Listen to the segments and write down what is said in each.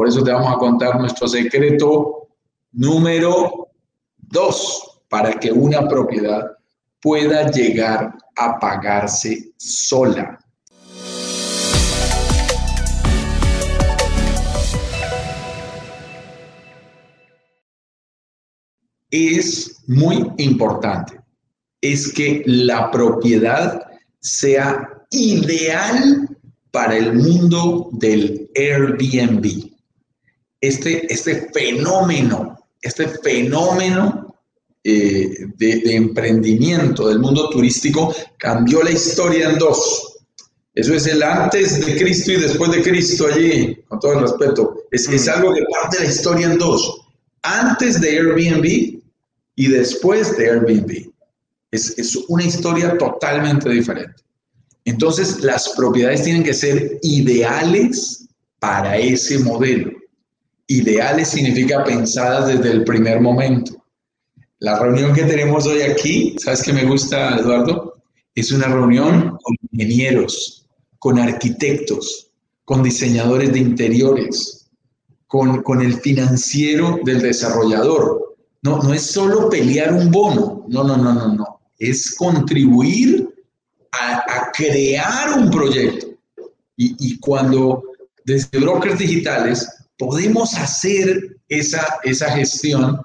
Por eso te vamos a contar nuestro secreto número dos, para que una propiedad pueda llegar a pagarse sola. Es muy importante, es que la propiedad sea ideal para el mundo del Airbnb. Este, este fenómeno, este fenómeno eh, de, emprendimiento del mundo turístico cambió la historia en dos. Eso es el antes de Cristo y después de Cristo allí, con todo el respeto. Es, es mm. algo que parte la historia en dos. Antes de Airbnb y después de Airbnb. Es, es una historia totalmente diferente. Entonces, las propiedades tienen que ser ideales para ese modelo. Ideales significa pensadas desde el primer momento. La reunión que tenemos hoy aquí, ¿sabes qué me gusta, Eduardo? Es una reunión con ingenieros, con arquitectos, con diseñadores de interiores, con, con el financiero del desarrollador. No, no es solo pelear un bono, no, no, no, no, no. Es contribuir a, crear un proyecto. Y, y, cuando desde brokers digitales podemos hacer esa, esa gestión,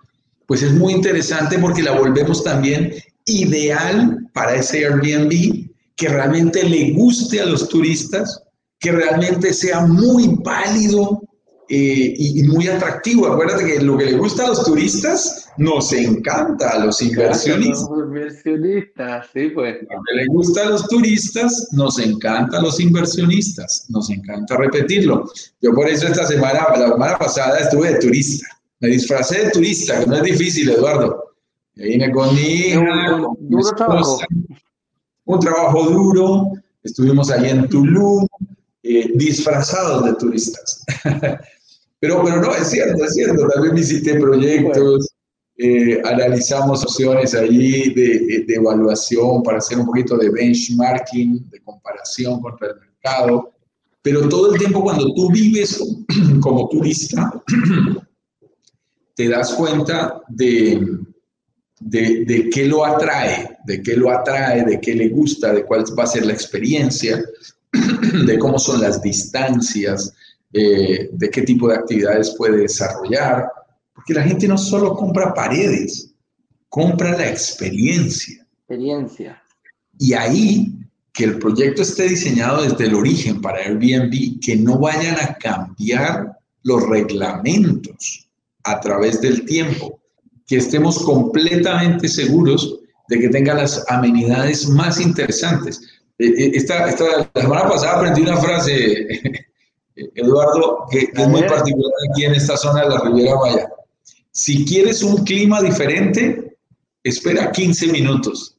pues es muy interesante porque la volvemos también ideal para ese Airbnb, que realmente le guste a los turistas, que realmente sea muy válido eh, y, muy atractivo. Acuérdate que lo que le gusta a los turistas nos encanta a los inversionistas. los inversionistas, sí, pues. Lo que le gusta a los turistas nos encanta a los inversionistas. Nos encanta repetirlo. Yo por eso esta semana, la semana pasada estuve de turista. Me disfracé de turista, que no es difícil, Eduardo. Me vine con mi hija, un, trabajo. un trabajo duro. Estuvimos ahí en Tulum, eh, disfrazados de turistas. Pero, pero no, es cierto, es cierto. También visité proyectos, eh, analizamos opciones allí de, evaluación para hacer un poquito de benchmarking, de comparación contra el mercado. Pero todo el tiempo cuando tú vives como turista, te das cuenta de, de, de, qué lo atrae, de qué lo atrae, de qué le gusta, de cuál va a ser la experiencia, de cómo son las distancias, eh, de qué tipo de actividades puede desarrollar, porque la gente no solo compra paredes, compra la experiencia. Experiencia. Y ahí que el proyecto esté diseñado desde el origen para Airbnb, que no vayan a cambiar los reglamentos a través del tiempo, que estemos completamente seguros de que tenga las amenidades más interesantes. Eh, eh, esta, esta, la semana pasada aprendí una frase Eduardo, que, es muy particular aquí en esta zona de la Riviera Maya. Si quieres un clima diferente, espera 15 minutos.